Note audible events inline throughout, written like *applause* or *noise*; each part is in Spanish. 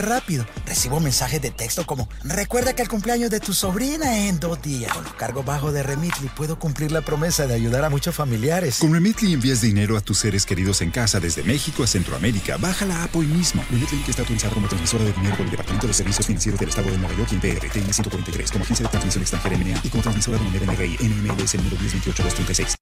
Rápido. Recibo mensajes de texto como, recuerda que el cumpleaños de tu sobrina en dos días. Con los cargos bajos de Remitly puedo cumplir la promesa de ayudar a muchos familiares. Con Remitly envías dinero a tus seres queridos en casa desde México a Centroamérica. Baja la app hoy mismo. Remitly que está autorizado como transmisora de dinero por el Departamento de Servicios Financieros del Estado de Nueva York y PR, 143, como agencia de transmisión extranjera MNA y como transmisora de moneda NRI, NMLS número 1028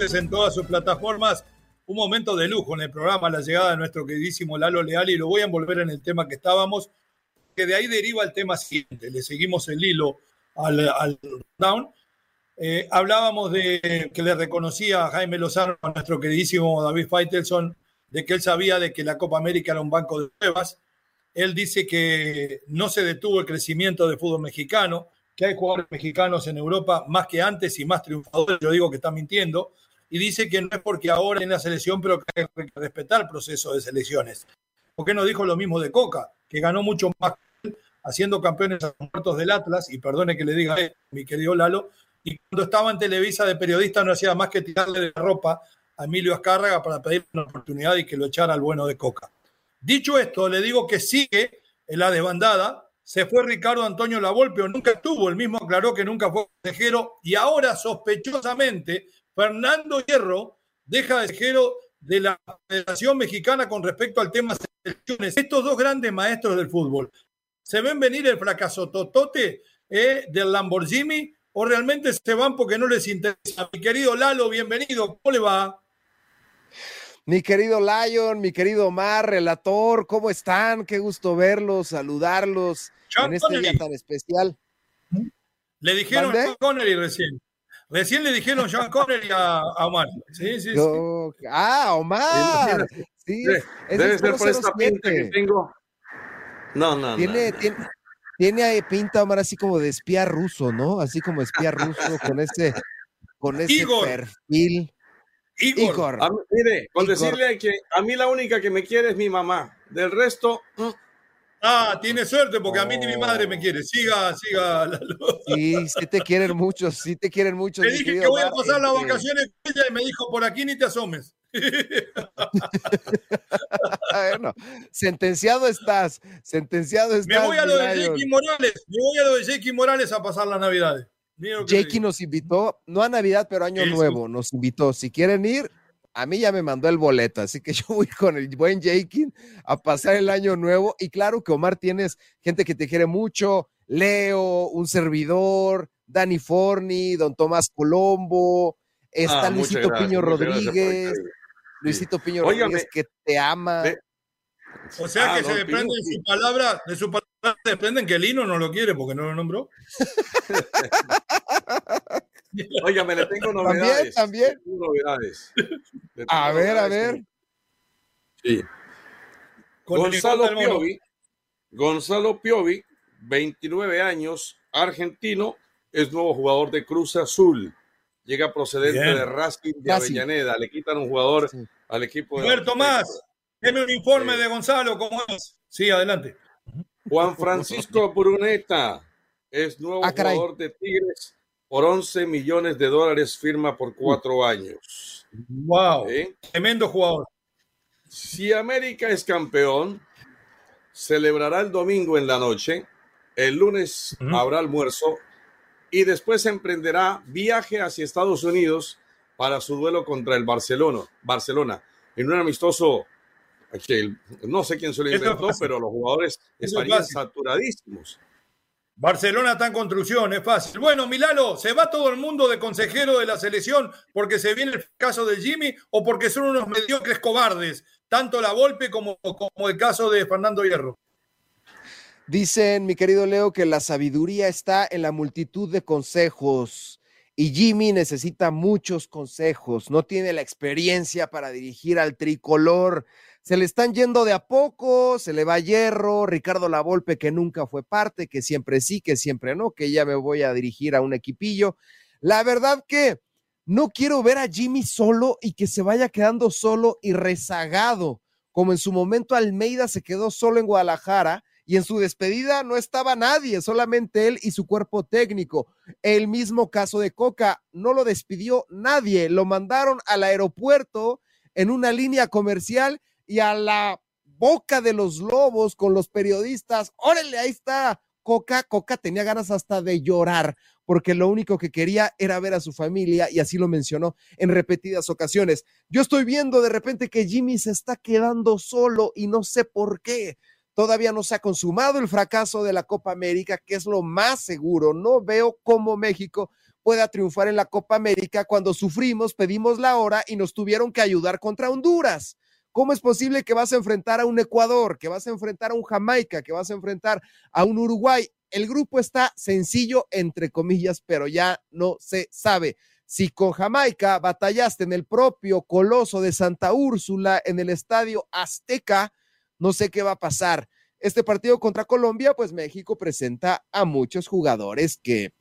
En todas sus plataformas. Un momento de lujo en el programa, la llegada de nuestro queridísimo Lalo Leal, y lo voy a envolver en el tema que estábamos, que de ahí deriva el tema siguiente. Le seguimos el hilo al, al down. Eh, hablábamos de que le reconocía a Jaime Lozano, a nuestro queridísimo David Faitelson, de que él sabía de que la Copa América era un banco de pruebas. Él dice que no se detuvo el crecimiento del fútbol mexicano, hay jugadores mexicanos en Europa más que antes y más triunfadores. Yo digo que está mintiendo y dice que no es porque ahora en la selección, pero que hay que respetar el proceso de selecciones. ¿Por qué no dijo lo mismo de Coca, que ganó mucho más haciendo campeones a muertos del Atlas, y perdone que le diga, a mi querido Lalo, y cuando estaba en Televisa de periodista no hacía más que tirarle de la ropa a Emilio Azcárraga para pedirle una oportunidad y que lo echara al bueno de Coca. Dicho esto, le digo que sigue en la desbandada, se fue Ricardo Antonio Lavolpe, nunca estuvo, el mismo aclaró que nunca fue consejero, y ahora sospechosamente Fernando Hierro deja de ser de la Federación Mexicana con respecto al tema selecciones. Estos dos grandes maestros del fútbol, ¿se ven venir el fracaso totote eh, del Lamborghini o realmente se van porque no les interesa? Mi querido Lalo, bienvenido, ¿cómo le va? Mi querido Lion, mi querido Omar, relator, ¿cómo están? Qué gusto verlos, saludarlos en este día tan especial. Le dijeron a Connery recién. Recién le dijeron John Connery a, Omar. Sí, sí, sí. Ah, Omar. Sí, debe ser por esta pinta que tengo. No, no, tiene, no. Tiene, tiene pinta, Omar, así como de espía ruso, ¿no? Así como espía ruso con ese, con ese perfil. Igor. mire, con decirle que a mí la única que me quiere es mi mamá. Del resto, mm, Ah, tiene suerte porque a mí ni mi madre me quiere. Siga, siga. Sí, sí te quieren mucho, sí te quieren mucho. Le dije que voy a pasar las este vacaciones con ella y me dijo, por aquí ni te asomes. *laughs* bueno, sentenciado estás, sentenciado estás. Me voy a lo de Jake Morales, me voy a lo de Jake Morales a pasar las navidades. Jakey nos invitó, no a Navidad, pero Año Nuevo, nos invitó. Si quieren ir, a mí ya me mandó el boleto, así que *laughs* yo voy con el buen Jakin a pasar el año nuevo. Y claro que Omar tienes gente que te quiere mucho, Leo, un servidor, Dani Forni, don Tomás Colombo, está ah, Luisito Piño Rodríguez, Luisito Piño Rodríguez que te ama. O sea ah, que se depende de su palabra, de su palabra dependen que Lino no lo quiere porque no lo nombró. *laughs* Oiga, me le tengo novedades. *laughs* También, también. novedades. A ver, a ver. Sí. Gonzalo Piovi, Gonzalo Piovi, 29 años, argentino, es nuevo jugador de Cruz Azul. Llega procedente de Racing de Avellaneda. Le quitan un jugador al equipo de. Roberto Tomás, deme un informe de Gonzalo, ¿cómo es? Sí, adelante. Juan Francisco Bruneta es nuevo ah, jugador de Tigres por 11 millones de dólares firma por cuatro años. ¡Wow! Tremendo jugador. Si América es campeón, celebrará el domingo en la noche, el lunes habrá almuerzo y después emprenderá viaje hacia Estados Unidos para su duelo contra el Barcelona, Barcelona en un amistoso que no sé quién se lo inventó, pero los jugadores estarían saturadísimos. Barcelona está en construcción, es fácil. Bueno, Milalo, ¿se va todo el mundo de consejero de la selección porque se viene el caso de Jimmy o porque son unos mediocres cobardes? Tanto la Volpe como, como el caso de Fernando Hierro. Dicen, mi querido Leo, que la sabiduría está en la multitud de consejos y Jimmy necesita muchos consejos. No tiene la experiencia para dirigir al tricolor se le están yendo de a poco, se le va Hierro, Ricardo Lavolpe que nunca fue parte, que siempre sí, que siempre no, que ya me voy a dirigir a un equipillo. La verdad que no quiero ver a Jimmy solo y que se vaya quedando solo y rezagado, como en su momento Almeida se quedó solo en Guadalajara y en su despedida no estaba nadie, solamente él y su cuerpo técnico. El mismo caso de Coca, no lo despidió nadie, lo mandaron al aeropuerto en una línea comercial y a la boca de los lobos con los periodistas. Órale, ahí está Coca. Coca tenía ganas hasta de llorar porque lo único que quería era ver a su familia y así lo mencionó en repetidas ocasiones. Yo estoy viendo de repente que Jimmy se está quedando solo y no sé por qué. Todavía no se ha consumado el fracaso de la Copa América, que es lo más seguro. No veo cómo México pueda triunfar en la Copa América cuando sufrimos, pedimos la hora y nos tuvieron que ayudar contra Honduras. ¿Cómo es posible que vas a enfrentar a un Ecuador, que vas a enfrentar a un Jamaica, que vas a enfrentar a un Uruguay? El grupo está sencillo, entre comillas, pero ya no se sabe. Si con Jamaica batallaste en el propio Coloso de Santa Úrsula, en el estadio Azteca, no sé qué va a pasar. Este partido contra Colombia, pues México presenta a muchos jugadores que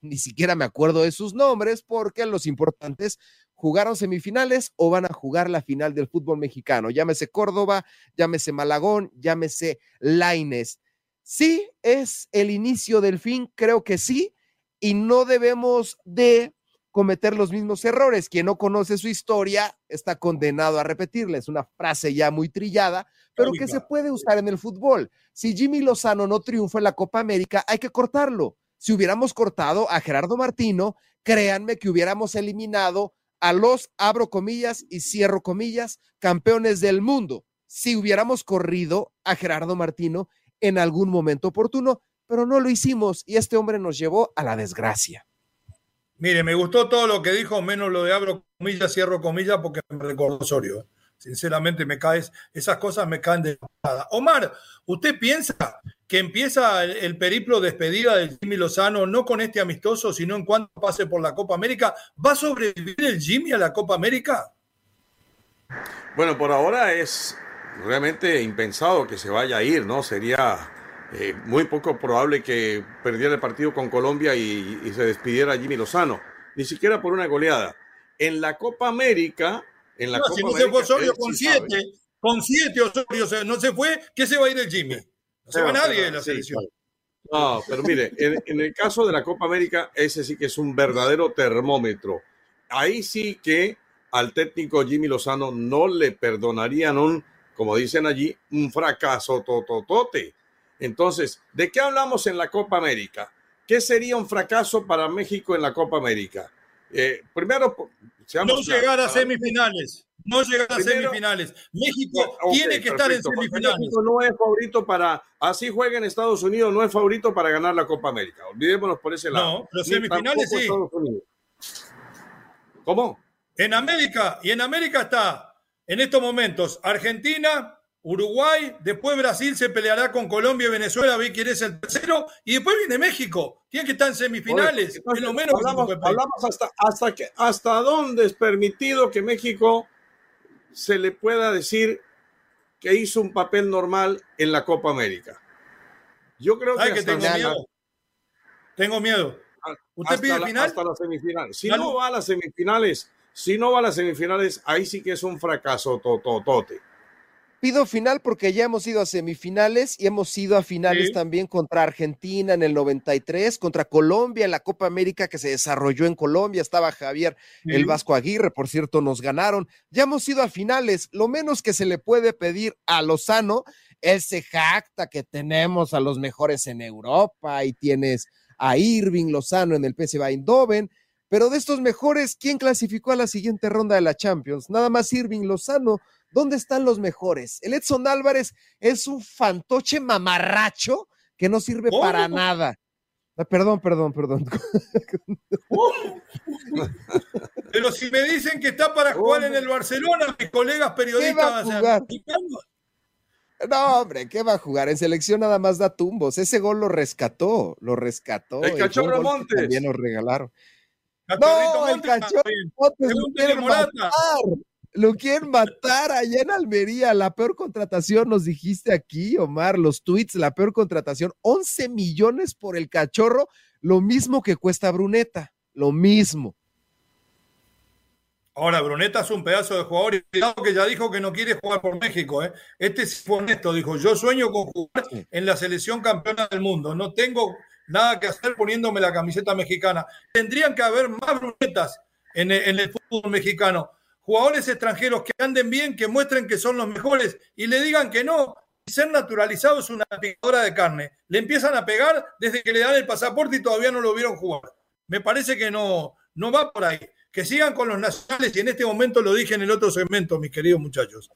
ni siquiera me acuerdo de sus nombres porque los importantes jugaron semifinales o van a jugar la final del fútbol mexicano. Llámese Córdoba, llámese Malagón, llámese Laines. Sí, es el inicio del fin, creo que sí, y no debemos de cometer los mismos errores. Quien no conoce su historia está condenado a repetirla. Es una frase ya muy trillada, pero que se puede usar en el fútbol. Si Jimmy Lozano no triunfa en la Copa América, hay que cortarlo. Si hubiéramos cortado a Gerardo Martino, créanme que hubiéramos eliminado a los, abro comillas y cierro comillas, campeones del mundo, si hubiéramos corrido a Gerardo Martino en algún momento oportuno, pero no lo hicimos y este hombre nos llevó a la desgracia. Mire, me gustó todo lo que dijo, menos lo de abro comillas, cierro comillas, porque me recordó Osorio. Sinceramente, me caes, esas cosas me caen de nada. Omar, ¿usted piensa que empieza el, periplo de despedida de Jimmy Lozano, no con este amistoso, sino en cuanto pase por la Copa América. ¿Va a sobrevivir el Jimmy a la Copa América? Bueno, por ahora es realmente impensado que se vaya a ir, ¿no? Sería eh, muy poco probable que perdiera el partido con Colombia y, se despidiera Jimmy Lozano, ni siquiera por una goleada. En la Copa América, en la no, Copa si no se fue Osorio con siete, con siete Osorio no se fue, ¿qué se va a ir el Jimmy? No se va nadie de la selección. No, pero mire, en, el caso de la Copa América, ese sí que es un verdadero termómetro. Ahí sí que al técnico Jimmy Lozano no le perdonarían un, como dicen allí, un fracaso tototote. Entonces, ¿de qué hablamos en la Copa América? ¿Qué sería un fracaso para México en la Copa América? Eh, primero, no llegar a semifinales no llegar a semifinales. México tiene que estar en semifinales. México no es favorito para, así juega en Estados Unidos, no es favorito para ganar la Copa América. Olvidémonos por ese lado. No, pero semifinales sí. ¿Cómo? En América, y en América está, en estos momentos, Argentina, Uruguay, después Brasil se peleará con Colombia y Venezuela, ve quién es el tercero, y después viene México. Tiene que estar en semifinales. menos hablamos, hablamos hasta, hasta, que, hasta dónde es permitido que México se le pueda decir que hizo un papel normal en la Copa América. Yo creo que, tengo miedo. Tengo miedo. ¿Usted hasta pide final? Hasta las semifinales. Si no va a las semifinales, si no va a las semifinales, ahí sí que es un fracaso tototote. Pido final porque ya hemos ido a semifinales y hemos ido a finales también contra Argentina en el 93, contra Colombia en la Copa América que se desarrolló en Colombia. Estaba Javier el Vasco Aguirre, por cierto, nos ganaron. Ya hemos ido a finales. Lo menos que se le puede pedir a Lozano, él se jacta que tenemos a los mejores en Europa y tienes a Irving Lozano en el PSV Eindhoven. Pero de estos mejores, ¿quién clasificó a la siguiente ronda de la Champions? Nada más Irving Lozano ¿Dónde están los mejores? El Edson Álvarez es un fantoche mamarracho que no sirve para nada. Ah, perdón, perdón, perdón. Pero si me dicen que está para jugar en el Barcelona, mis colegas periodistas van a no, hombre, ¿qué va a jugar? En selección nada más da tumbos. Ese gol lo rescató, lo rescató. El cachorro Montes. También nos regalaron. no, el cachorro Montes lo quieren matar. Allá en Almería. La peor contratación, nos dijiste aquí, Omar, los tweets, la peor contratación. 11 millones por el cachorro, lo mismo que cuesta Bruneta, lo mismo. Ahora, Bruneta es un pedazo de jugador y cuidado que ya dijo que no quiere jugar por México. ¿eh? Este es honesto, dijo, yo sueño con jugar en la selección campeona del mundo. No tengo nada que hacer poniéndome la camiseta mexicana. Tendrían que haber más Brunetas en el, fútbol mexicano. Jugadores extranjeros que anden bien, que muestren que son los mejores y le digan que no. Ser naturalizado es una picadora de carne. Le empiezan a pegar desde que le dan el pasaporte y todavía no lo vieron jugar. Me parece que no, no va por ahí que sigan con los nacionales y en este momento lo dije en el otro segmento, mis queridos muchachos,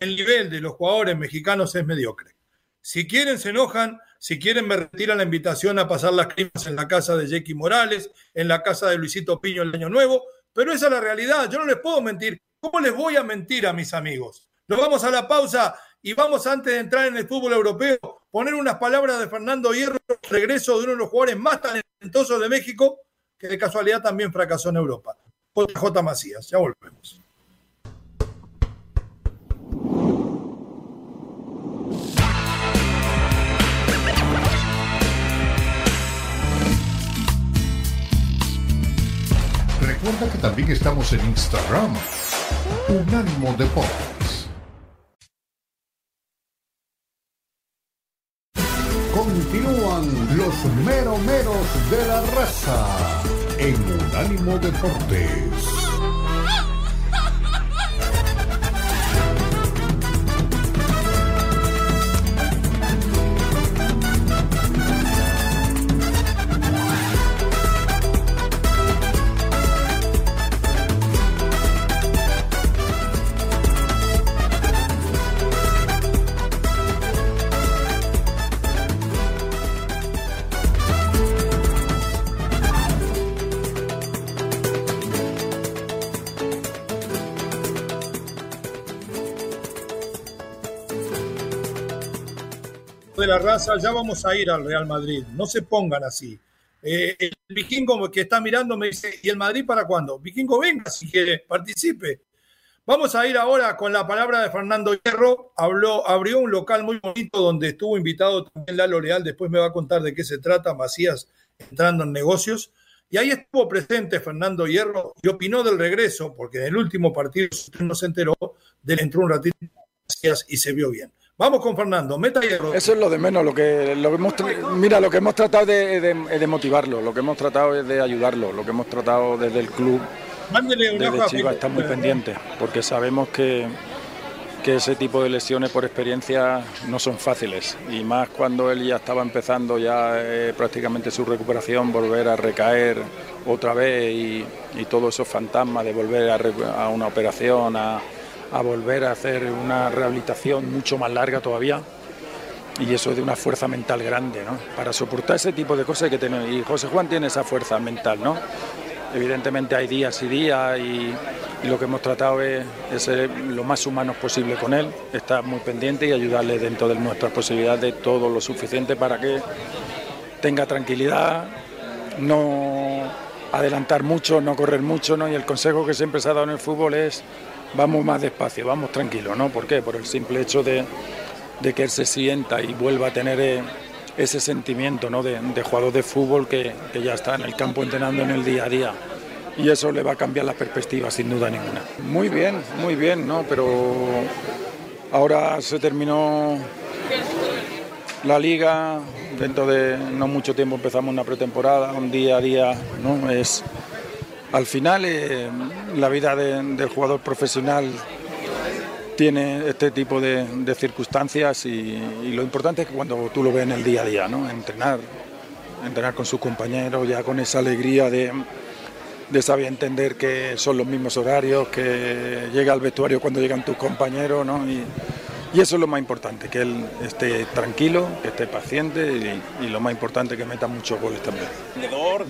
el nivel de los jugadores mexicanos es mediocre. Si quieren se enojan, si quieren me retiran la invitación a pasar las climas en la casa de Jackie Morales, en la casa de Luisito Piño el año nuevo, pero esa es la realidad, yo no les puedo mentir. ¿Cómo les voy a mentir a mis amigos? Nos vamos a la pausa y vamos antes de entrar en el fútbol europeo, poner unas palabras de Fernando Hierro, regreso de uno de los jugadores más talentosos de México, que de casualidad también fracasó en Europa. J. Macías. Ya volvemos. Recuerda que también estamos en Instagram. Unánimo Deportes. Continúan los meromeros de la raza en Unánimo Deportes. La raza, ya vamos a ir al Real Madrid. No se pongan así. Eh, el vikingo que está mirando me dice, ¿y el Madrid para cuándo? Vikingo, venga si quiere, participe. Vamos a ir ahora con la palabra de Fernando Hierro. Habló, abrió un local muy bonito donde estuvo invitado también Lalo Leal. Después me va a contar de qué se trata, Macías entrando en negocios. Y ahí estuvo presente Fernando Hierro y opinó del regreso, porque en el último partido no se enteró, del entró un ratito Macías y se vio bien. Vamos con Fernando, meta hierro. Eso es lo de menos, lo que, lo que hemos, mira, lo que hemos tratado de, de, motivarlo, lo que hemos tratado es de ayudarlo, lo que hemos tratado desde el club, desde Chivas está muy pendiente, porque sabemos que, que ese tipo de lesiones por experiencia no son fáciles, y más cuando él ya estaba empezando ya eh, prácticamente su recuperación, volver a recaer otra vez y, y todos esos fantasmas de volver a, a una operación, a a volver a hacer una rehabilitación mucho más larga todavía y eso de una fuerza mental grande, ¿no? Para soportar ese tipo de cosas hay que tener, y José Juan tiene esa fuerza mental, ¿no? Evidentemente hay días y días y, lo que hemos tratado es, ser lo más humanos posible con él, estar muy pendiente y ayudarle dentro de nuestras posibilidades todo lo suficiente para que tenga tranquilidad, no adelantar mucho, no correr mucho, ¿no? Y el consejo que siempre se ha dado en el fútbol es vamos más despacio, vamos tranquilos, ¿no? ¿Por qué? Por el simple hecho de, que él se sienta y vuelva a tener eh, ese sentimiento ¿no? de, jugador de fútbol que, ya está en el campo entrenando en el día a día. Y eso le va a cambiar la perspectiva, sin duda ninguna. Muy bien, muy bien, ¿no? Pero ahora se terminó la liga, dentro de no mucho tiempo empezamos una pretemporada, un día a día, ¿no? Es, al final, eh, la vida del jugador profesional tiene este tipo de, circunstancias y, lo importante es que cuando tú lo ves en el día a día, ¿no? entrenar, entrenar con sus compañeros, ya con esa alegría de, saber entender que son los mismos horarios, que llega al vestuario cuando llegan tus compañeros, ¿no? Y eso es lo más importante, que él esté tranquilo, que esté paciente y, lo más importante que meta muchos goles también.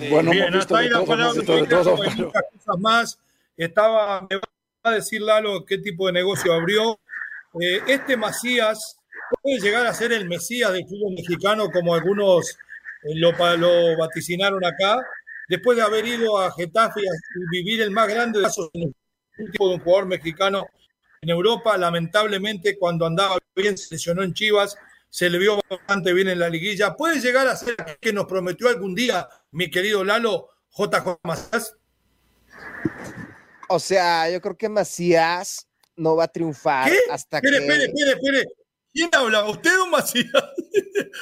Bueno, hemos visto de todo, muchas cosas más. Estaba, me va a decir Lalo qué tipo de negocio abrió. Eh, este Macías puede llegar a ser el Mesías del fútbol mexicano, como algunos eh, lo, lo, vaticinaron acá, después de haber ido a Getafe y vivir el más grande de un tipo de un jugador mexicano en Europa. Lamentablemente, cuando andaba bien, se lesionó en Chivas, se le vio bastante bien en la liguilla. ¿Puede llegar a ser que nos prometió algún día, mi querido Lalo, JJ Macías? O sea, yo creo que Macías no va a triunfar hasta que. Espere, espere, espere. ¿Quién habla? ¿Usted o Macías?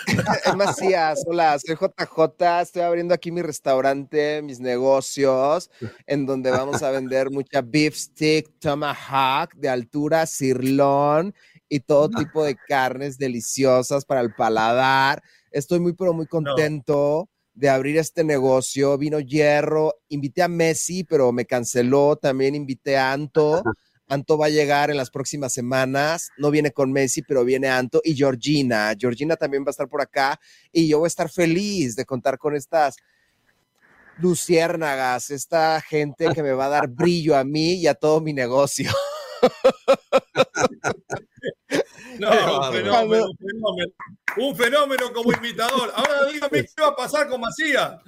*laughs* Macías, hola, soy JJ, estoy abriendo aquí mi restaurante, mis negocios, en donde vamos a vender mucha beef stick, tomahawk de altura, sirloin y todo tipo de carnes deliciosas para el paladar. Estoy muy, pero muy contento. de abrir este negocio. Vino Hierro, invité a Messi, pero me canceló. También invité a Anto. Anto va a llegar en las próximas semanas. No viene con Messi, pero viene Anto y Georgina. Georgina también va a estar por acá y yo voy a estar feliz de contar con estas luciérnagas, esta gente que me va a dar brillo a mí y a todo mi negocio. *laughs* No, un fenómeno, un fenómeno, un fenómeno como invitador. Ahora dígame qué va a pasar con Macías.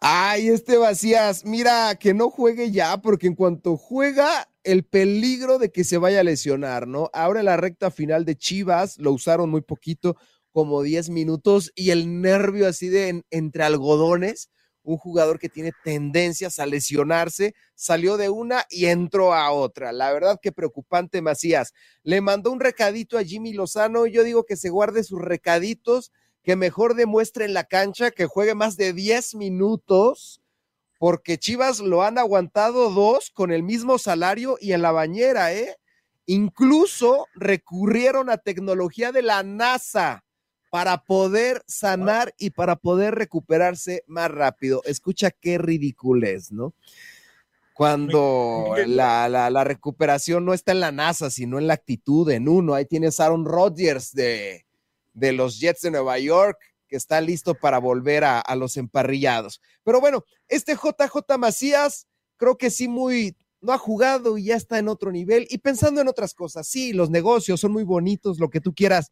Ay, este vacías, mira, que no juegue ya, porque en cuanto juega, el peligro de que se vaya a lesionar, ¿no? Ahora la recta final de Chivas lo usaron muy poquito, como 10 minutos, y el nervio así de entre algodones, un jugador que tiene tendencias a lesionarse, salió de una y entró a otra. La verdad que preocupante, Macías. Le mandó un recadito a Jimmy Lozano, yo digo que se guarde sus recaditos que mejor demuestre en la cancha, que juegue más de 10 minutos, porque Chivas lo han aguantado dos con el mismo salario y en la bañera, ¿eh? Incluso recurrieron a tecnología de la NASA para poder sanar y para poder recuperarse más rápido. Escucha qué ridículo es, ¿no? Cuando la, la, la, recuperación no está en la NASA, sino en la actitud, en uno. Ahí tienes Aaron Rodgers de, de los Jets de Nueva York, que está listo para volver a, los emparrillados. Pero bueno, este JJ Macías, creo que sí, muy, no ha jugado y ya está en otro nivel. Y pensando en otras cosas, sí, los negocios son muy bonitos, lo que tú quieras,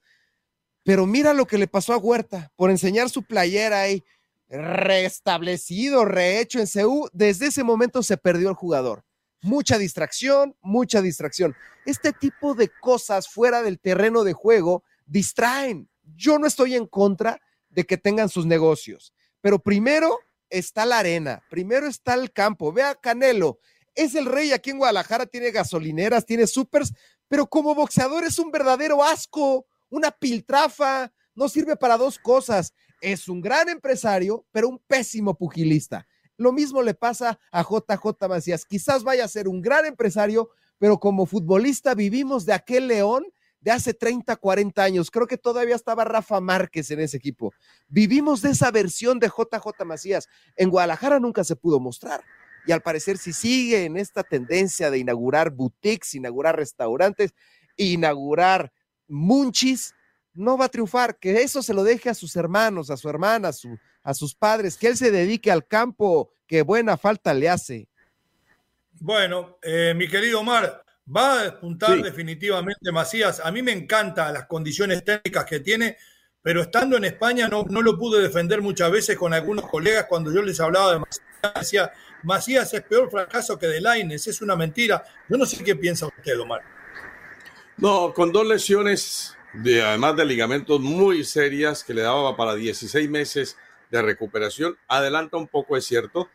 pero mira lo que le pasó a Huerta por enseñar su playera ahí, restablecido, rehecho en CU. Desde ese momento se perdió el jugador. Mucha distracción, mucha distracción. Este tipo de cosas fuera del terreno de juego distraen. Yo no estoy en contra de que tengan sus negocios, pero primero está la arena, primero está el campo. Vea Canelo, es el rey aquí en Guadalajara, tiene gasolineras, tiene supers, pero como boxeador es un verdadero asco, una piltrafa, no sirve para dos cosas. Es un gran empresario, pero un pésimo pugilista. Lo mismo le pasa a JJ Macías. Quizás vaya a ser un gran empresario, pero como futbolista vivimos de aquel león de hace 30, 40 años. Creo que todavía estaba Rafa Márquez en ese equipo. Vivimos de esa versión de JJ Macías. En Guadalajara nunca se pudo mostrar. Y al parecer, si sigue en esta tendencia de inaugurar boutiques, inaugurar restaurantes, inaugurar munchis, no va a triunfar. Que eso se lo deje a sus hermanos, a su hermana, a, sus padres, que él se dedique al campo, que buena falta le hace. Bueno, eh, mi querido Omar, Va a despuntar definitivamente Macías. A mí me encantan las condiciones técnicas que tiene, pero estando en España no, no lo pude defender muchas veces con algunos colegas cuando yo les hablaba de Macías. Decía, Macías es peor fracaso que de Laines, es una mentira. Yo no sé qué piensa usted, Omar. No, con dos lesiones, de, además de ligamentos muy serias que le daba para 16 meses de recuperación, adelanta un poco, es cierto,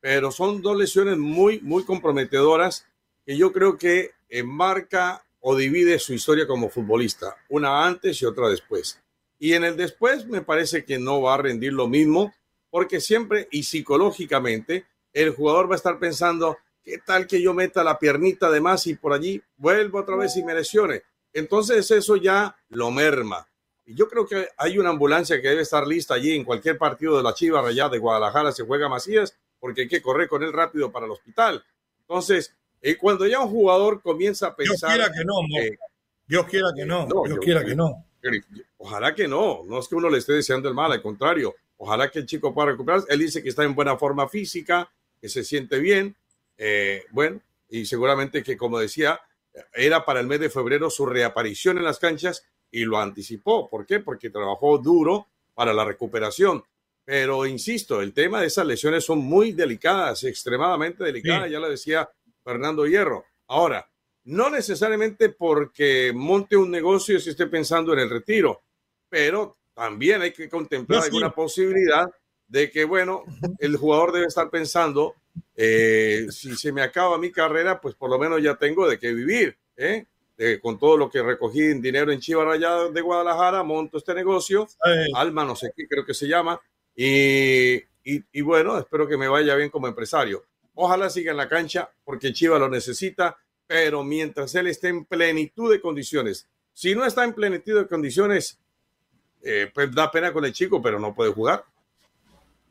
pero son dos lesiones muy, muy comprometedoras que yo creo que marca o divide su historia como futbolista, una antes y otra después. Y en el después me parece que no va a rendir lo mismo, porque siempre y psicológicamente el jugador va a estar pensando, ¿qué tal que yo meta la piernita de más y por allí vuelvo otra vez y me lesione? Entonces eso ya lo merma. Y yo creo que hay una ambulancia que debe estar lista allí en cualquier partido de la Chiva allá de Guadalajara se juega Macías, porque hay que correr con él rápido para el hospital. Entonces, y cuando ya un jugador comienza a pensar que no, Dios quiera que no, Dios quiera que no. Ojalá que no, no es que uno le esté deseando el mal, al contrario, ojalá que el chico pueda recuperarse. Él dice que está en buena forma física, que se siente bien, eh, bueno, y seguramente que, como decía, era para el mes de febrero su reaparición en las canchas y lo anticipó. ¿Por qué? Porque trabajó duro para la recuperación. Pero insisto, el tema de esas lesiones son muy delicadas, extremadamente delicadas, ya lo decía Fernando Hierro. Ahora, no necesariamente porque monte un negocio si esté pensando en el retiro, pero también hay que contemplar alguna posibilidad de que, bueno, el jugador debe estar pensando, eh, si se me acaba mi carrera, pues por lo menos ya tengo de qué vivir, ¿eh? con todo lo que recogí en dinero en Chiva Rayada de Guadalajara, monto este negocio, Alma, no sé qué, creo que se llama, y, y, bueno, espero que me vaya bien como empresario. Ojalá siga en la cancha porque Chiva lo necesita, pero mientras él esté en plenitud de condiciones, si no está en plenitud de condiciones, eh, pues da pena con el chico, pero no puede jugar.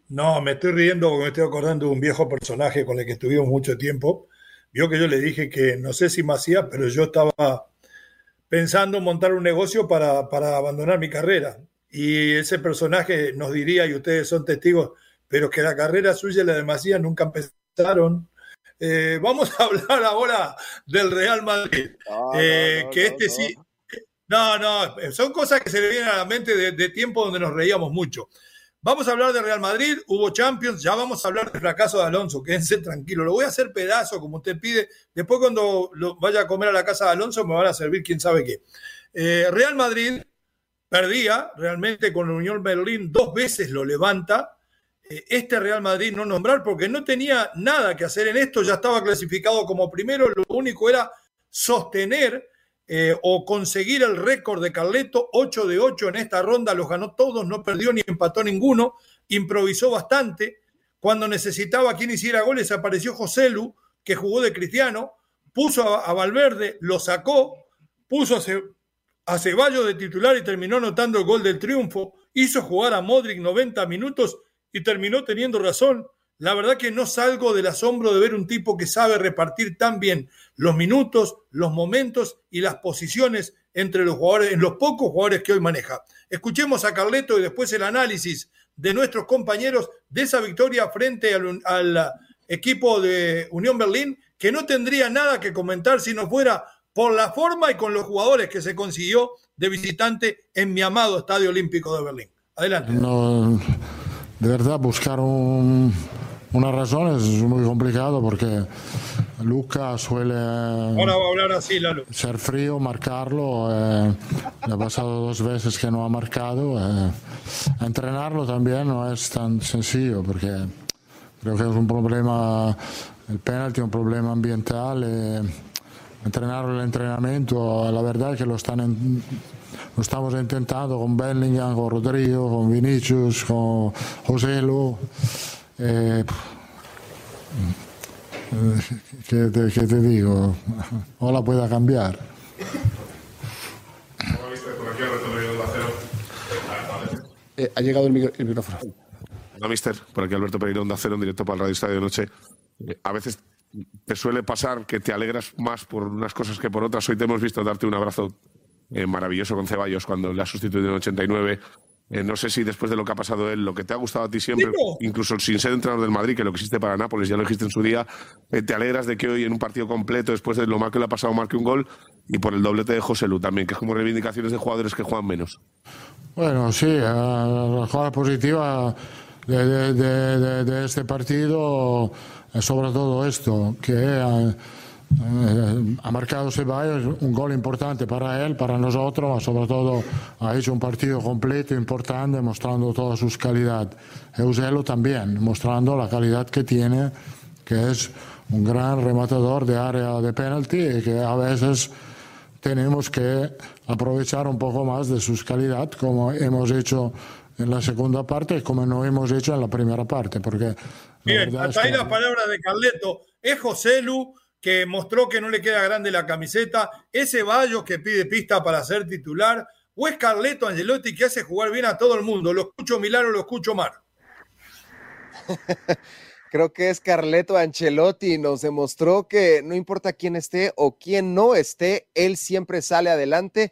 No, me estoy riendo porque me estoy acordando de un viejo personaje con el que estuvimos mucho tiempo. Vio que yo le dije que no sé si me hacía, pero yo estaba pensando en montar un negocio para, abandonar mi carrera. Y ese personaje nos diría, y ustedes son testigos, pero que la carrera suya y la de Macías nunca Eh, vamos a hablar ahora del Real Madrid. Eh, que este sí. No, no, son cosas que se le vienen a la mente de, de tiempo donde nos reíamos mucho. Vamos a hablar de Real Madrid, hubo Champions, ya vamos a hablar del fracaso de Alonso, *laughs* quédense tranquilo, lo voy a hacer pedazo como usted pide, después cuando lo vaya a comer a la casa de Alonso me van a servir quién sabe qué. Eh, Real Madrid perdía realmente con la Unión Berlín, dos veces lo levanta, este Real Madrid no nombrar porque no tenía nada que hacer en esto, ya estaba clasificado como primero, lo único era sostener eh, o conseguir el récord de Carleto, 8 de 8 en esta ronda, los ganó todos, no perdió ni empató ninguno, improvisó bastante. Cuando necesitaba quien hiciera goles, apareció José Lu, que jugó de cristiano, puso a, Valverde, lo sacó, puso a, a Ceballos de titular y terminó anotando el gol del triunfo, hizo jugar a Modric 90 minutos y terminó teniendo razón. La verdad que no salgo del asombro de ver un tipo que sabe repartir tan bien los minutos, los momentos y las posiciones entre los jugadores, en los pocos jugadores que hoy maneja. Escuchemos a Carleto y después el análisis de nuestros compañeros de esa victoria frente al, equipo de Unión Berlín, que no tendría nada que comentar si no fuera por la forma y con los jugadores que se consiguió de visitante en mi amado Estadio Olímpico de Berlín. Adelante. No, de verdad, buscar un, una razón es muy complicado porque Luca suele ser frío, marcarlo. Eh, le ha pasado dos veces que no ha marcado. Eh, entrenarlo también no es tan sencillo porque creo que es un problema, el penalti es un problema ambiental. Eh, entrenar el entrenamiento, la verdad es que lo están lo estamos intentando con Bellingham, con Rodrigo, con Vinicius, con José Lu. Eh, ¿qué, te, ¿Qué te digo? Ola pueda cambiar. Eh, ha llegado el, micrófono. Hola, mister. Por aquí Alberto Pereira, Onda Cero, en directo para el Radio Estadio de Noche. Eh, a veces te suele pasar que te alegras más por unas cosas que por otras. Hoy te hemos visto darte un abrazo maravilloso con Ceballos cuando le ha sustituido en 89 eh, no sé si después de lo que ha pasado él, lo que te ha gustado a ti siempre, incluso sin ser entrenador del Madrid, que lo que existe para Nápoles, ya lo dijiste en su día, eh, te alegras de que hoy en un partido completo, después de lo mal que le ha pasado, marque un gol y por el doblete de José Lu también, que es como reivindicaciones de jugadores que juegan menos. Bueno, sí, eh, la jugada positiva de, este partido es sobre todo esto, que eh, ha marcado Ceballos un gol importante para él, para nosotros, sobre todo ha hecho un partido completo, importante, mostrando toda su calidad. Euselo también, mostrando la calidad que tiene, que es un gran rematador de área de penalti y que a veces tenemos que aprovechar un poco más de su calidad, como hemos hecho en la segunda parte y como no hemos hecho en la primera parte. Porque Bien, hasta ahí la palabra de Carleto. Es José Lu que mostró que no le queda grande la camiseta, ese Bayo que pide pista para ser titular, o es Carleto Angelotti que hace jugar bien a todo el mundo. Lo escucho Milano, lo escucho Mar. *laughs* Creo que es Carleto Ancelotti. Nos demostró que no importa quién esté o quién no esté, él siempre sale adelante.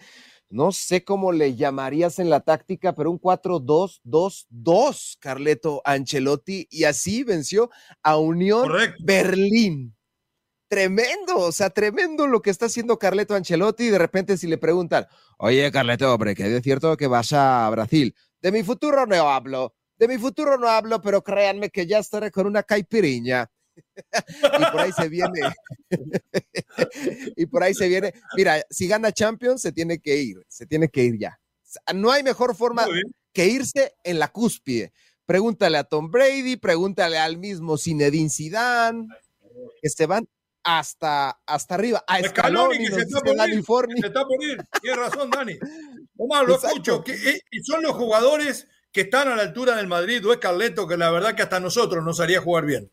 No sé cómo le llamarías en la táctica, pero un 4-2-2-2, Carleto Ancelotti, y así venció a Unión Berlín. Tremendo, o sea, tremendo lo que está haciendo Carleto Ancelotti. Y de repente, si le preguntan, oye, Carleto, hombre, que es cierto que vas a Brasil. De mi futuro no hablo, de mi futuro no hablo, pero créanme que ya estaré con una caipiriña. *laughs* y por ahí se viene. *laughs* y por ahí se viene. Mira, si gana Champions, se tiene que ir, se tiene que ir ya. No hay mejor forma que irse en la cúspide. Pregúntale a Tom Brady, pregúntale al mismo Zinedine Zidane, que se van hasta, hasta arriba, a Scaloni, que se está, por ir, se está por ir. Tienes razón, Dani. *laughs* Omar, lo escucho. Que, eh, son los jugadores que están a la altura del Madrid o es Carleto, que la verdad que hasta nosotros nos haría jugar bien.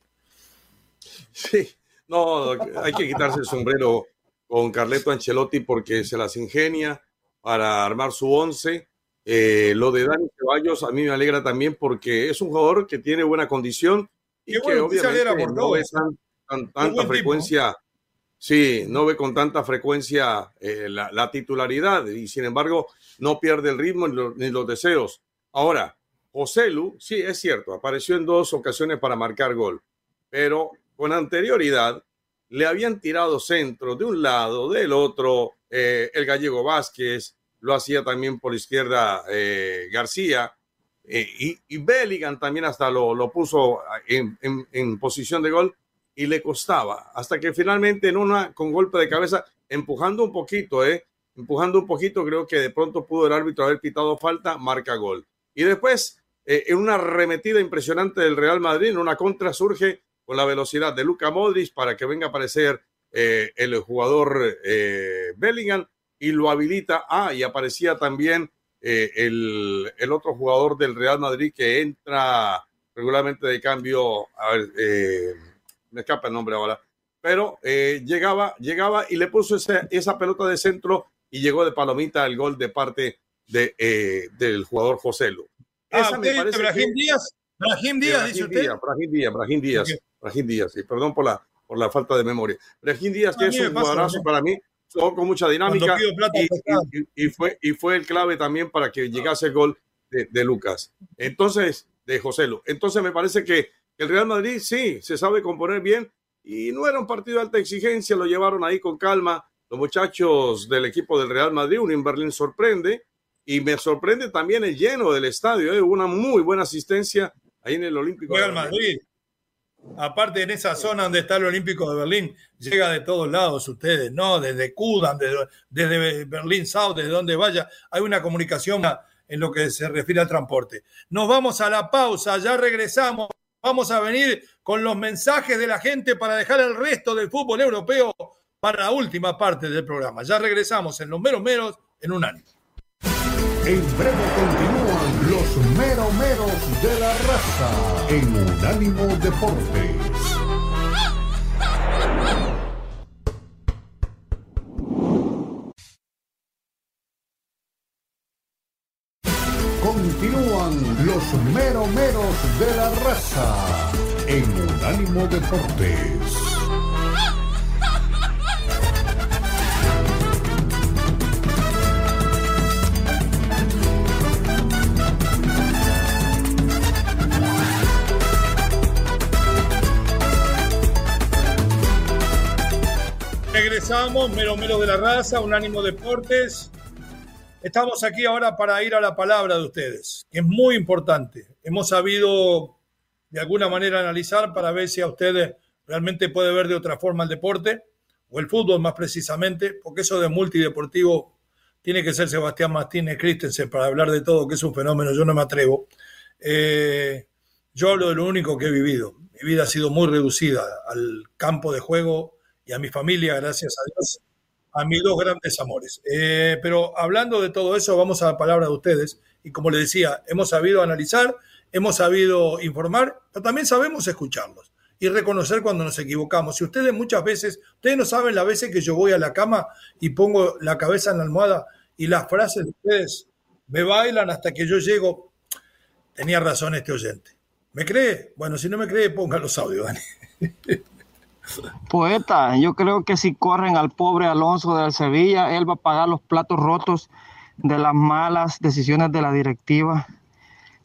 Sí, no, hay que quitarse el sombrero con Carleto Ancelotti porque se las ingenia para armar su once. Eh, lo de Dani Ceballos a mí me alegra también porque es un jugador que tiene buena condición y que obviamente no ve tan, tanta frecuencia, sí, no ve con tanta frecuencia eh, la, titularidad y sin embargo no pierde el ritmo ni los deseos. Ahora, José Lu, sí, es cierto, apareció en dos ocasiones para marcar gol, pero con anterioridad le habían tirado centro de un lado, del otro, eh, el gallego Vázquez, lo hacía también por izquierda eh, García, eh, y, y, Bellingham también hasta lo, puso en, en, posición de gol y le costaba, hasta que finalmente en una, con golpe de cabeza, empujando un poquito, eh, empujando un poquito, creo que de pronto pudo el árbitro haber pitado falta, marca gol. Y después, eh, en una arremetida impresionante del Real Madrid, en una contra surge con la velocidad de Luca Modric para que venga a aparecer eh, el jugador eh, Bellingham y lo habilita. Ah, y aparecía también el, el, otro jugador del Real Madrid que entra regularmente de cambio. A ver, me escapa el nombre ahora. Pero llegaba, llegaba y le puso esa, esa pelota de centro y llegó de palomita el gol de parte de, eh, del jugador José Lu. Ah, Esa me parece Brahim Díaz, Brahim Díaz, dice usted. Díaz, Brahim Díaz, Brahim Díaz, Brahim Díaz, sí, perdón por la, por la falta de memoria. Brahim Díaz, que es un jugadorazo para mí, con mucha dinámica y, y, fue, y fue el clave también para que llegase el gol de, de Lucas. Entonces, de José Lu. Entonces me parece que el Real Madrid sí, se sabe componer bien y no era un partido de alta exigencia, lo llevaron ahí con calma. Los muchachos del equipo del Real Madrid, un Berlín sorprende, y me sorprende también el lleno del estadio, ¿eh? una muy buena asistencia ahí en el Olímpico. de Madrid. Aparte, en esa zona donde está el Olímpico de Berlín, llega de todos lados ustedes, ¿no? Desde Kudan, desde, desde Berlín South, desde donde vaya, hay una comunicación en lo que se refiere al transporte. Nos vamos a la pausa, ya regresamos. Vamos a venir con los mensajes de la gente para dejar el resto del fútbol europeo para la última parte del programa. Ya regresamos en los meros meros en un año. En breve continúan los meromeros de la raza en Unánimo Deportes. Continúan los meromeros de la raza en Unánimo Deportes. Regresamos, Mero Mero de la Raza, Unánimo Deportes. Estamos aquí ahora para ir a la palabra de ustedes, que es muy importante. Hemos sabido de alguna manera analizar para ver si a ustedes realmente puede ver de otra forma el deporte, o el fútbol más precisamente, porque eso de multideportivo tiene que ser Sebastián Martínez Christensen para hablar de todo, que es un fenómeno, yo no me atrevo. Eh, yo hablo de lo único que he vivido. Mi vida ha sido muy reducida al campo de juego y a mi familia, gracias a Dios, a mis dos grandes amores. Eh, pero hablando de todo eso, vamos a la palabra de ustedes. Y como les decía, hemos sabido analizar, hemos sabido informar, pero también sabemos escucharlos y reconocer cuando nos equivocamos. Si ustedes muchas veces, ustedes no saben las veces que yo voy a la cama y pongo la cabeza en la almohada y las frases de ustedes me bailan hasta que yo llego. Tenía razón este oyente. ¿Me cree? Bueno, si no me cree, ponga los audios, Dani. *laughs* Poeta, yo creo que si corren al pobre Alonso del Sevilla, él va a pagar los platos rotos de las malas decisiones de la directiva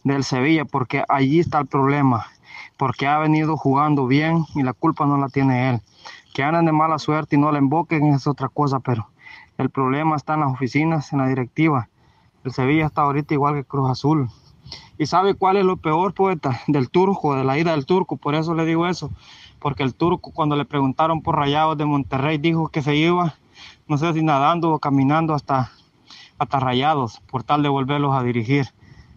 del Sevilla, porque allí está el problema, porque ha venido jugando bien y la culpa no la tiene él. Que andan de mala suerte y no le emboquen es otra cosa, pero el problema está en las oficinas, en la directiva. El Sevilla está ahorita igual que Cruz Azul. ¿Y sabe cuál es lo peor, poeta? Del turco, de la ida del turco, por eso le digo eso. Porque el turco, cuando le preguntaron por Rayados de Monterrey, dijo que se iba, no sé si nadando o caminando hasta, hasta Rayados, por tal de volverlos a dirigir.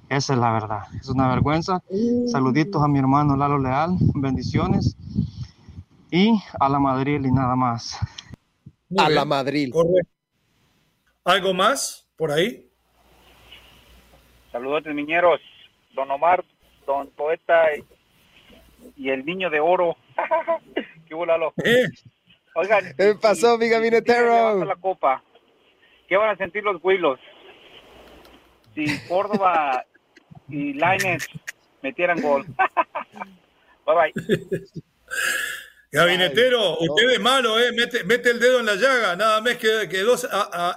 Esa es la verdad. Es una vergüenza. Saluditos a mi hermano Lalo Leal. Bendiciones. Y a la Madrid y nada más. a la Madrid. ¿Algo más por ahí? Saludos, miñeros. Don Omar, don Poeta y el niño de oro. *laughs* ¿Qué volalo? ¿Eh? Oigan, ¿qué pasó, mi gabinetero? la copa. ¿Qué van a sentir los huilos? Si Córdoba y Lainez metieran gol. *laughs* bye bye. Gabinetero, usted es malo, ¿eh? Mete, el dedo en la llaga, nada más que, que dos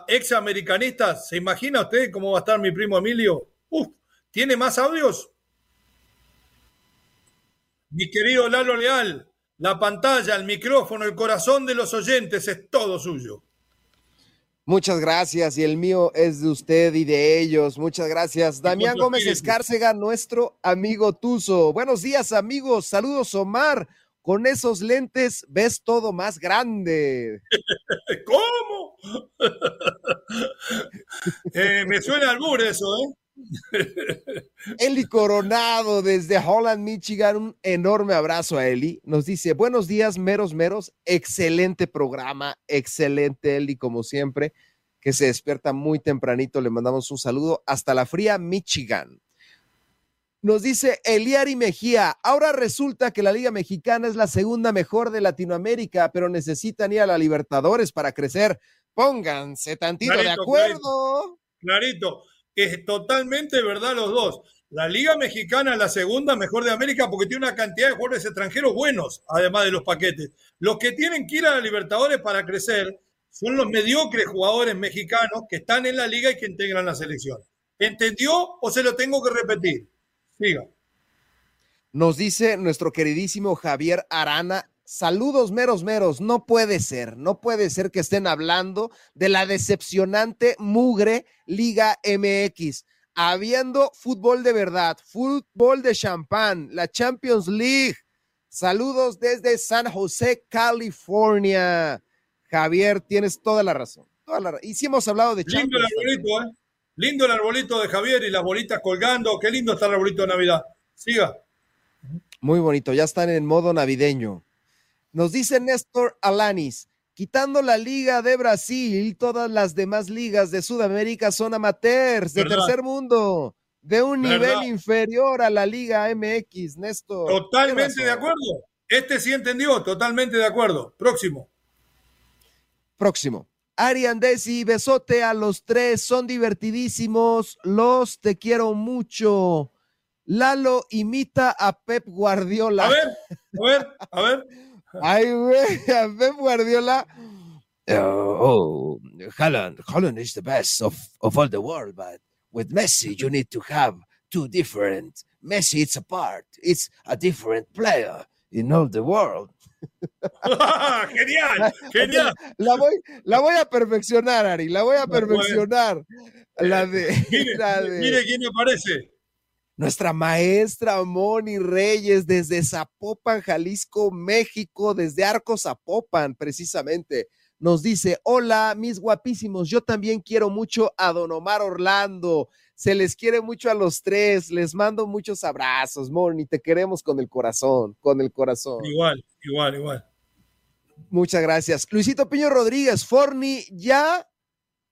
ex americanistas. ¿Se imagina usted cómo va a estar mi primo Emilio? Uf, ¿tiene más audios? Mi querido Lalo Leal, la pantalla, el micrófono, el corazón de los oyentes es todo suyo. Muchas gracias y el mío es de usted y de ellos. Muchas gracias. Damián Gómez Escárcega, nuestro amigo Tuzo. Buenos días amigos, saludos Omar. Con esos lentes ves todo más grande. *laughs* ¿Cómo? *laughs* Eh, me suena al muro eso, ¿eh? Eli Coronado desde Holland, Michigan. Un enorme abrazo a Eli. Nos dice: Buenos días, meros, meros. Excelente programa. Excelente, Eli, como siempre, que se despierta muy tempranito. Le mandamos un saludo hasta la fría Michigan. Nos dice Eliari Mejía, ahora resulta que la Liga Mexicana es la segunda mejor de Latinoamérica, pero necesitan ir a la Libertadores para crecer. Pónganse tantito de acuerdo. Clarito, es totalmente verdad los dos. La Liga Mexicana es la segunda mejor de América porque tiene una cantidad de jugadores extranjeros buenos, además de los paquetes. Los que tienen que ir a la Libertadores para crecer son los mediocres jugadores mexicanos que están en la liga y que integran la selección. ¿Entendió o se lo tengo que repetir? Siga. Nos dice nuestro queridísimo Javier Arana. Saludos meros meros, no puede ser, no puede ser que estén hablando de la decepcionante mugre Liga MX, habiendo fútbol de verdad, fútbol de champán, la Champions League. Saludos desde San José, California. Javier, tienes toda la razón. Y sí hemos hablado de Champions. ¿eh? Lindo el arbolito de Javier y las bolitas colgando. Qué lindo está el arbolito de Navidad. Siga. Muy bonito, ya están en modo navideño. Nos dice Néstor Alanis, quitando la Liga de Brasil, todas las demás ligas de Sudamérica son amateurs, de tercer mundo, de un nivel inferior a la Liga MX, Néstor. Totalmente de acuerdo. Este sí entendió, totalmente de acuerdo. Próximo. Próximo. Arian Desi, besote a los tres, son divertidísimos, los te quiero mucho. Lalo imita a Pep Guardiola. A ver, a ver, a ver. *laughs* Ay, güey, *laughs* a Pep Guardiola. oh, Holland, Holland is the best of, of all the world, but with Messi, you need to have two different. Messi, it's a part, it's a different player in all the world. *laughs* genial, genial. La voy, la voy a perfeccionar, Ari, la voy a perfeccionar. La de, mire quién me aparece. Nuestra maestra Moni Reyes desde Zapopan, Jalisco, México, desde Arco Zapopan, precisamente. Nos dice, hola, mis guapísimos, yo también quiero mucho a Don Omar Orlando. Se les quiere mucho a los tres. Les mando muchos abrazos, Moni. Te queremos con el corazón, con el corazón. Igual, igual, igual. Muchas gracias. Luisito Piño Rodríguez, Forni ya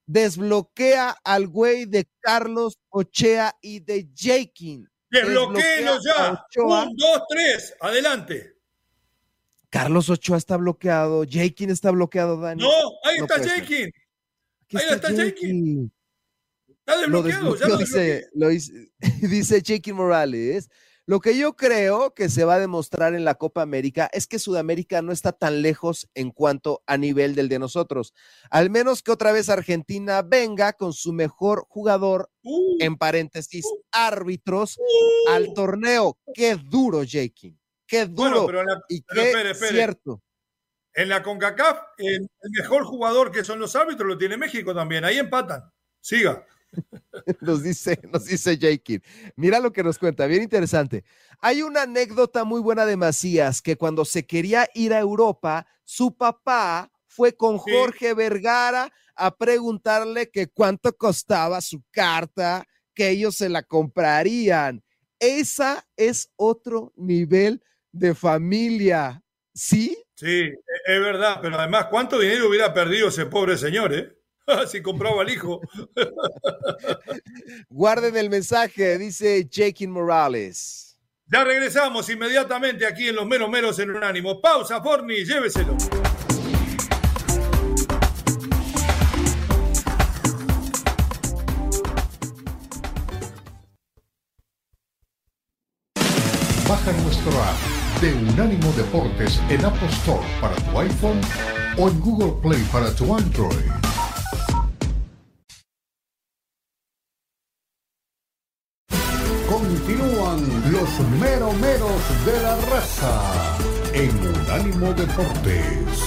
desbloquea al güey de Carlos Ochea y de Jakin. Desbloqueenlo ya. Un, dos, tres. Adelante. Carlos Ochoa está bloqueado. Jakin está bloqueado, Dani. No, ahí está Jakin. Ahí está Jakin. Está desbloqueado, ya lo dice, lo dice, *laughs* dice Morales. Lo que yo creo que se va a demostrar en la Copa América es que Sudamérica no está tan lejos en cuanto a nivel del de nosotros. Al menos que otra vez Argentina venga con su mejor jugador, uh. en paréntesis, uh. árbitros, al uh. torneo. Qué duro, Jake. Qué duro. y qué cierto. En la CONCACAF, el mejor jugador que son los árbitros lo tiene México también. Ahí empatan. Siga. *laughs* nos dice, nos dice Jake. Mira lo que nos cuenta, bien interesante. Hay una anécdota muy buena de Macías que cuando se quería ir a Europa, su papá fue con Jorge Vergara a preguntarle que cuánto costaba su carta, que ellos se la comprarían. Esa es otro nivel de familia, ¿sí? Sí, es verdad, pero además, ¿cuánto dinero hubiera perdido ese pobre señor, eh? *laughs* si compraba al hijo. *laughs* Guarden el mensaje, dice Jake Morales. Ya regresamos inmediatamente aquí en Los Meros Meros en Unánimo. Pausa, Forni, lléveselo. Baja nuestro app de Unánimo Deportes en Apple Store para tu iPhone o en Google Play para tu Android. Los meromeros de la raza en Unánimo Deportes.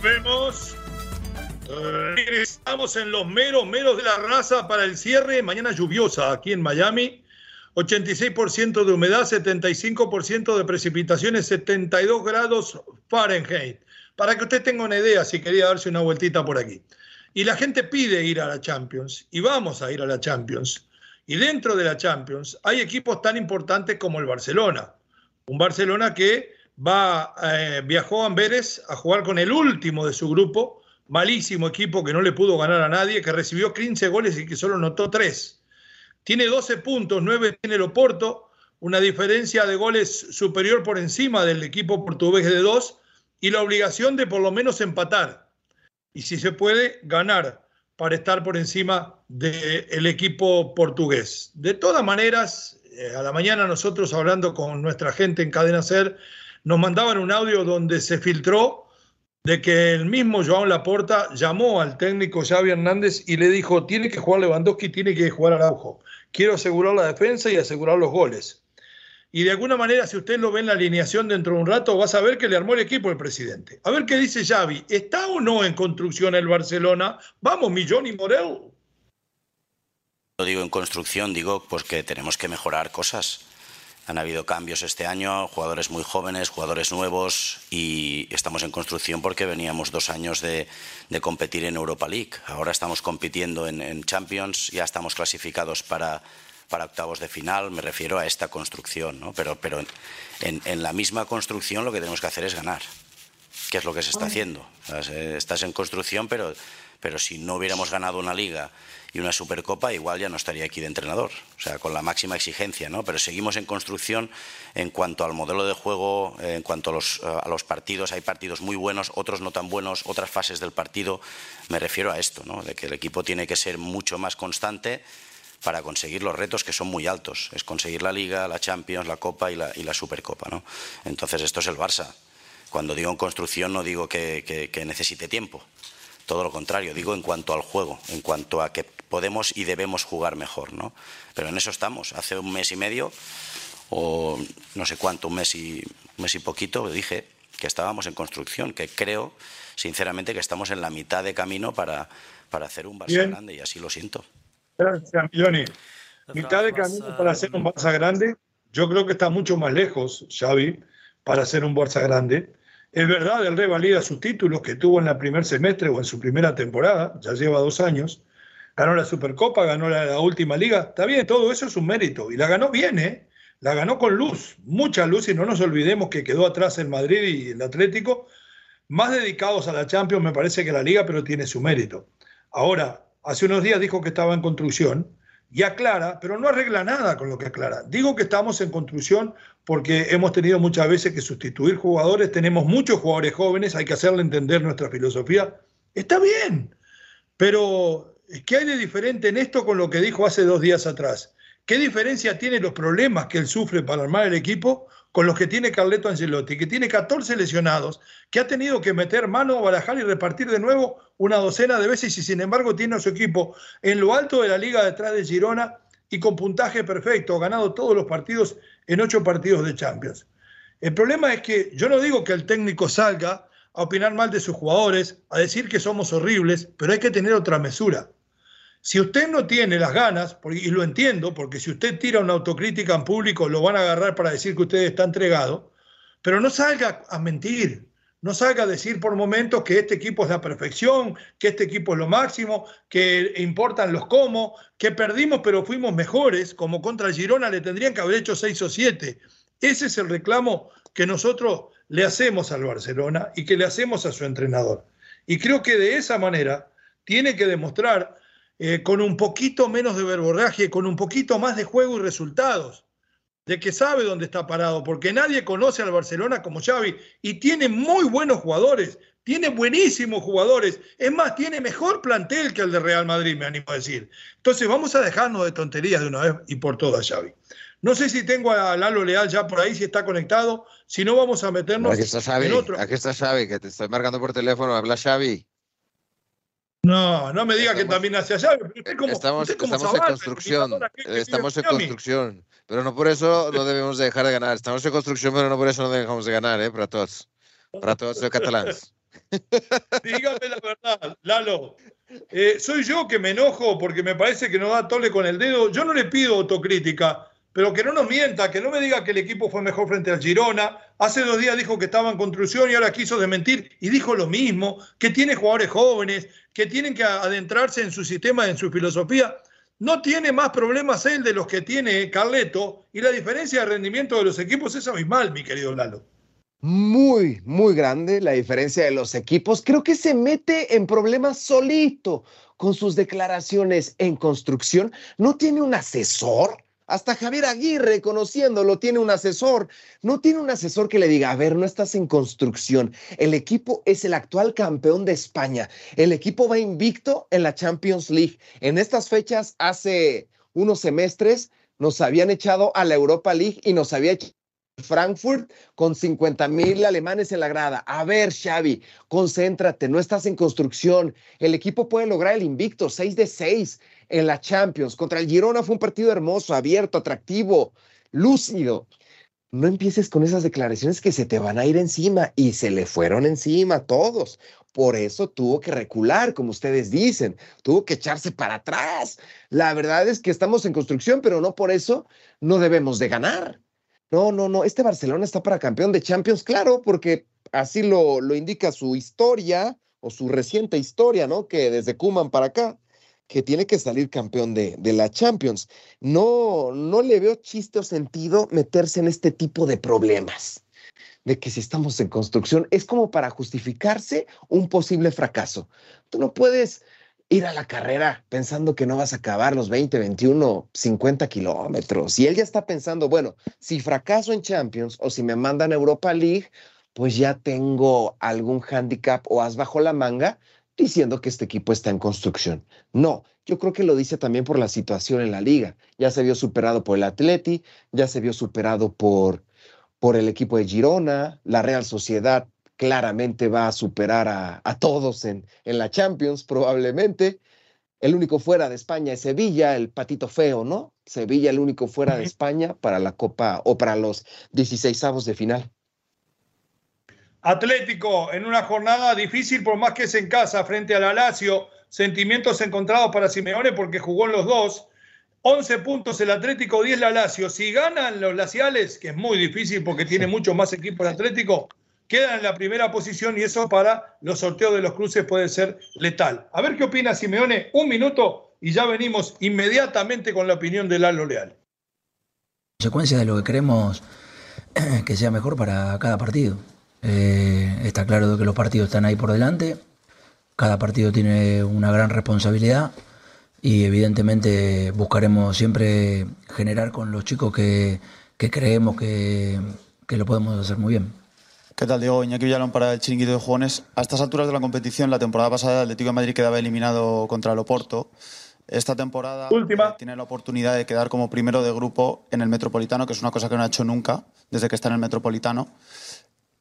Vemos. Estamos en los meros meros de la raza para el cierre. Mañana lluviosa aquí en Miami. 86% de humedad, 75% de precipitaciones, 72 grados Fahrenheit. Para que usted tenga una idea, si quería darse una vueltita por aquí. Y la gente pide ir a la Champions y vamos a ir a la Champions. Y dentro de la Champions hay equipos tan importantes como el Barcelona. Un Barcelona que va, eh, viajó a Amberes a jugar con el último de su grupo, malísimo equipo que no le pudo ganar a nadie, que recibió 15 goles y que solo notó 3. Tiene 12 puntos, 9 tiene el Oporto, una diferencia de goles superior por encima del equipo portugués de 2 y la obligación de por lo menos empatar y si se puede, ganar para estar por encima del equipo portugués. De todas maneras, eh, a la mañana nosotros hablando con nuestra gente en Cadena Ser, nos mandaban un audio donde se filtró de que el mismo Joan Laporta llamó al técnico Xavi Hernández y le dijo, tiene que jugar Lewandowski, tiene que jugar Araujo. Quiero asegurar la defensa y asegurar los goles. Y de alguna manera, si usted lo ve en la alineación dentro de un rato, va a saber que le armó el equipo el presidente. A ver qué dice Xavi. ¿Está o no en construcción el Barcelona? Vamos, Millón y Morel. Lo digo en construcción, digo pues que tenemos que mejorar cosas. Han habido cambios este año, jugadores muy jóvenes, jugadores nuevos y estamos en construcción porque veníamos dos años de, competir en Europa League. Ahora estamos compitiendo en Champions, ya estamos clasificados para, para octavos de final, me refiero a esta construcción, ¿no? pero, pero en, en, la misma construcción lo que tenemos que hacer es ganar, que es lo que se está haciendo. Estás en construcción, pero, pero si no hubiéramos ganado una liga y una supercopa, igual ya no estaría aquí de entrenador, o sea, con la máxima exigencia, ¿no? Pero seguimos en construcción en cuanto al modelo de juego, en cuanto a los, a los partidos, hay partidos muy buenos, otros no tan buenos, otras fases del partido, me refiero a esto, ¿no? De que el equipo tiene que ser mucho más constante para conseguir los retos que son muy altos. Es conseguir la Liga, la Champions, la Copa y la, y la Supercopa. ¿no? Entonces esto es el Barça. Cuando digo en construcción no digo que, necesite tiempo. Todo lo contrario, digo en cuanto al juego, en cuanto a que podemos y debemos jugar mejor. ¿no? Pero en eso estamos. Hace un mes y medio, o no sé cuánto, un mes y, un mes y poquito, dije que estábamos en construcción, que creo, sinceramente, que estamos en la mitad de camino para, para hacer un Barça grande y así lo siento. Gracias, Johnny. Mitad de camino para hacer un Barça grande. Yo creo que está mucho más lejos, Xavi, para hacer un Barça grande. Es verdad, el revalida sus títulos que tuvo en el primer semestre o en su primera temporada, ya lleva dos años. Ganó la Supercopa, ganó la, última liga. Está bien, todo eso es un mérito. Y la ganó bien, ¿eh? La ganó con luz, mucha luz. Y no nos olvidemos que quedó atrás el Madrid y el Atlético, más dedicados a la Champions, me parece que la liga, pero tiene su mérito. Ahora, Hace unos días dijo que estaba en construcción y aclara, pero no arregla nada con lo que aclara. Digo que estamos en construcción porque hemos tenido muchas veces que sustituir jugadores, tenemos muchos jugadores jóvenes, hay que hacerle entender nuestra filosofía. Está bien, pero ¿qué hay de diferente en esto con lo que dijo hace dos días atrás? ¿Qué diferencia tiene los problemas que él sufre para armar el equipo con los que tiene Carleto Ancelotti, que tiene 14 lesionados, que ha tenido que meter mano, barajar y repartir de nuevo una docena de veces y sin embargo tiene a su equipo en lo alto de la liga detrás de Girona y con puntaje perfecto, ha ganado todos los partidos en ocho partidos de Champions. El problema es que yo no digo que el técnico salga a opinar mal de sus jugadores, a decir que somos horribles, pero hay que tener otra mesura. Si usted no tiene las ganas, y lo entiendo, porque si usted tira una autocrítica en público, lo van a agarrar para decir que usted está entregado, pero no salga a mentir, no salga a decir por momentos que este equipo es la perfección, que este equipo es lo máximo, que importan los cómo, que perdimos pero fuimos mejores, como contra Girona le tendrían que haber hecho seis o siete. Ese es el reclamo que nosotros le hacemos al Barcelona y que le hacemos a su entrenador. Y creo que de esa manera tiene que demostrar eh, con un poquito menos de verborraje, con un poquito más de juego y resultados, de que sabe dónde está parado, porque nadie conoce al Barcelona como Xavi y tiene muy buenos jugadores, tiene buenísimos jugadores, es más, tiene mejor plantel que el de Real Madrid, me animo a decir. Entonces vamos a dejarnos de tonterías de una vez y por todas, Xavi. No sé si tengo a Lalo Leal ya por ahí, si está conectado, si no vamos a meternos aquí está Xavi, en otro. Aquí está Xavi, que te estoy marcando por teléfono, habla Xavi. No, no me diga que también hacia allá. estamos, en construcción. Estamos en construcción. Pero no por eso no debemos dejar de ganar. Estamos en construcción, pero no por eso no dejamos de ganar, ¿eh? Para todos. Para todos los catalanes. *laughs* Dígame la verdad, Lalo. Eh, soy yo que me enojo porque me parece que no da tole con el dedo. Yo no le pido autocrítica pero que no nos mienta, que no me diga que el equipo fue mejor frente al Girona. Hace dos días dijo que estaba en construcción y ahora quiso desmentir y dijo lo mismo, que tiene jugadores jóvenes, que tienen que adentrarse en su sistema, en su filosofía. No tiene más problemas él de los que tiene Carleto y la diferencia de rendimiento de los equipos es abismal, mi querido Lalo. Muy, muy grande la diferencia de los equipos. Creo que se mete en problemas solito con sus declaraciones en construcción. No tiene un asesor hasta Javier Aguirre, conociéndolo, tiene un asesor. No tiene un asesor que le diga, a ver, no estás en construcción. El equipo es el actual campeón de España. El equipo va invicto en la Champions League. En estas fechas, hace unos semestres, nos habían echado a la Europa League y nos había echado Frankfurt con 50 mil alemanes en la grada. A ver, Xavi, concéntrate, no estás en construcción. El equipo puede lograr el invicto, 6 de 6 en la Champions. Contra el Girona fue un partido hermoso, abierto, atractivo, lúcido. No empieces con esas declaraciones que se te van a ir encima y se le fueron encima a todos. Por eso tuvo que recular, como ustedes dicen, tuvo que echarse para atrás. La verdad es que estamos en construcción, pero no por eso no debemos de ganar. No, no, no, este Barcelona está para campeón de Champions, claro, porque así lo, lo indica su historia o su reciente historia, ¿no? Que desde Kuman para acá, que tiene que salir campeón de, de, la Champions. No, no le veo chiste o sentido meterse en este tipo de problemas, de que si estamos en construcción es como para justificarse un posible fracaso. Tú no puedes ir a la carrera pensando que no vas a acabar los 20, 21, 50 kilómetros. Y él ya está pensando, bueno, si fracaso en Champions o si me mandan a Europa League, pues ya tengo algún handicap o as bajo la manga diciendo que este equipo está en construcción. No, yo creo que lo dice también por la situación en la liga. Ya se vio superado por el Atleti, ya se vio superado por, por el equipo de Girona, la Real Sociedad claramente va a superar a, todos en, en la Champions, probablemente. El único fuera de España es Sevilla, el patito feo, ¿no? Sevilla, el único fuera de España para la Copa o para los 16 avos de final. Atlético, en una jornada difícil, por más que es en casa, frente a la Lazio, sentimientos encontrados para Simeone porque jugó en los dos. 11 puntos el Atlético, 10 la Lazio. Si ganan los laciales, que es muy difícil porque tiene *laughs* mucho más equipo el Atlético, quedan en la primera posición y eso para los sorteos de los cruces puede ser letal. A ver qué opina Simeone, un minuto y ya venimos inmediatamente con la opinión de Lalo Leal. Consecuencia de lo que queremos *clears throat* que sea mejor para cada partido. Eh, está claro que los partidos están ahí por delante, cada partido tiene una gran responsabilidad y evidentemente buscaremos siempre generar con los chicos que, creemos que lo podemos hacer muy bien. ¿Qué tal, Diego? Iñaki Villalón para el Chiringuito de Jugones. A estas alturas de la competición, la temporada pasada el Atlético de Madrid quedaba eliminado contra el Oporto. Esta temporada eh, tiene la oportunidad de quedar como primero de grupo en el Metropolitano, que es una cosa que no ha hecho nunca desde que está en el Metropolitano.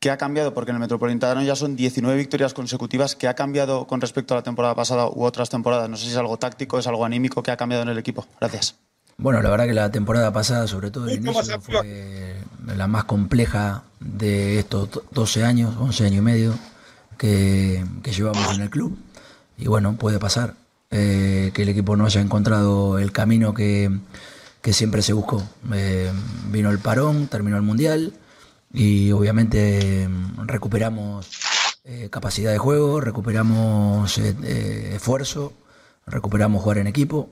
¿Qué ha cambiado? Porque en el Metropolitano ya son 19 victorias consecutivas. ¿Qué ha cambiado con respecto a la temporada pasada u otras temporadas? No sé si es algo táctico, es algo anímico. ¿Qué ha cambiado en el equipo? Gracias. Bueno, la verdad que la temporada pasada, sobre todo el inicio, fue la más compleja de estos 12 años, 11 años y medio que, llevamos en el club. Y bueno, puede pasar eh, que el equipo no haya encontrado el camino que, siempre se buscó. Eh, vino el parón, terminó el Mundial y obviamente recuperamos eh, capacidad de juego, recuperamos esfuerzo, recuperamos jugar en equipo.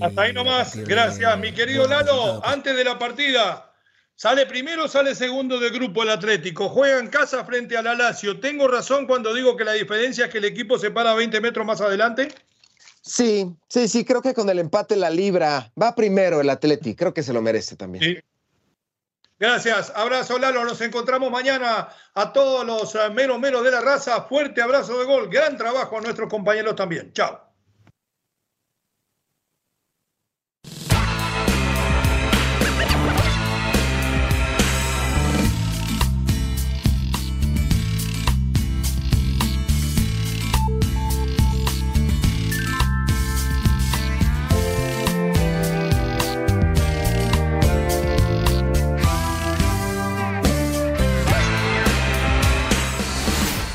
Hasta ahí nomás, gracias, mi querido Lalo. Antes de la partida, Sale primero, sale segundo del grupo el Atlético. Juega en casa frente al Alacio. ¿Tengo razón cuando digo que la diferencia es que el equipo se para 20 metros más adelante? Sí, sí, sí, creo que con el empate la libra va primero el Atlético. Creo que se lo merece también. Sí. Gracias, abrazo Lalo, nos encontramos mañana a todos los eh, menos menos de la raza. Fuerte abrazo de gol, gran trabajo a nuestros compañeros también. Chao.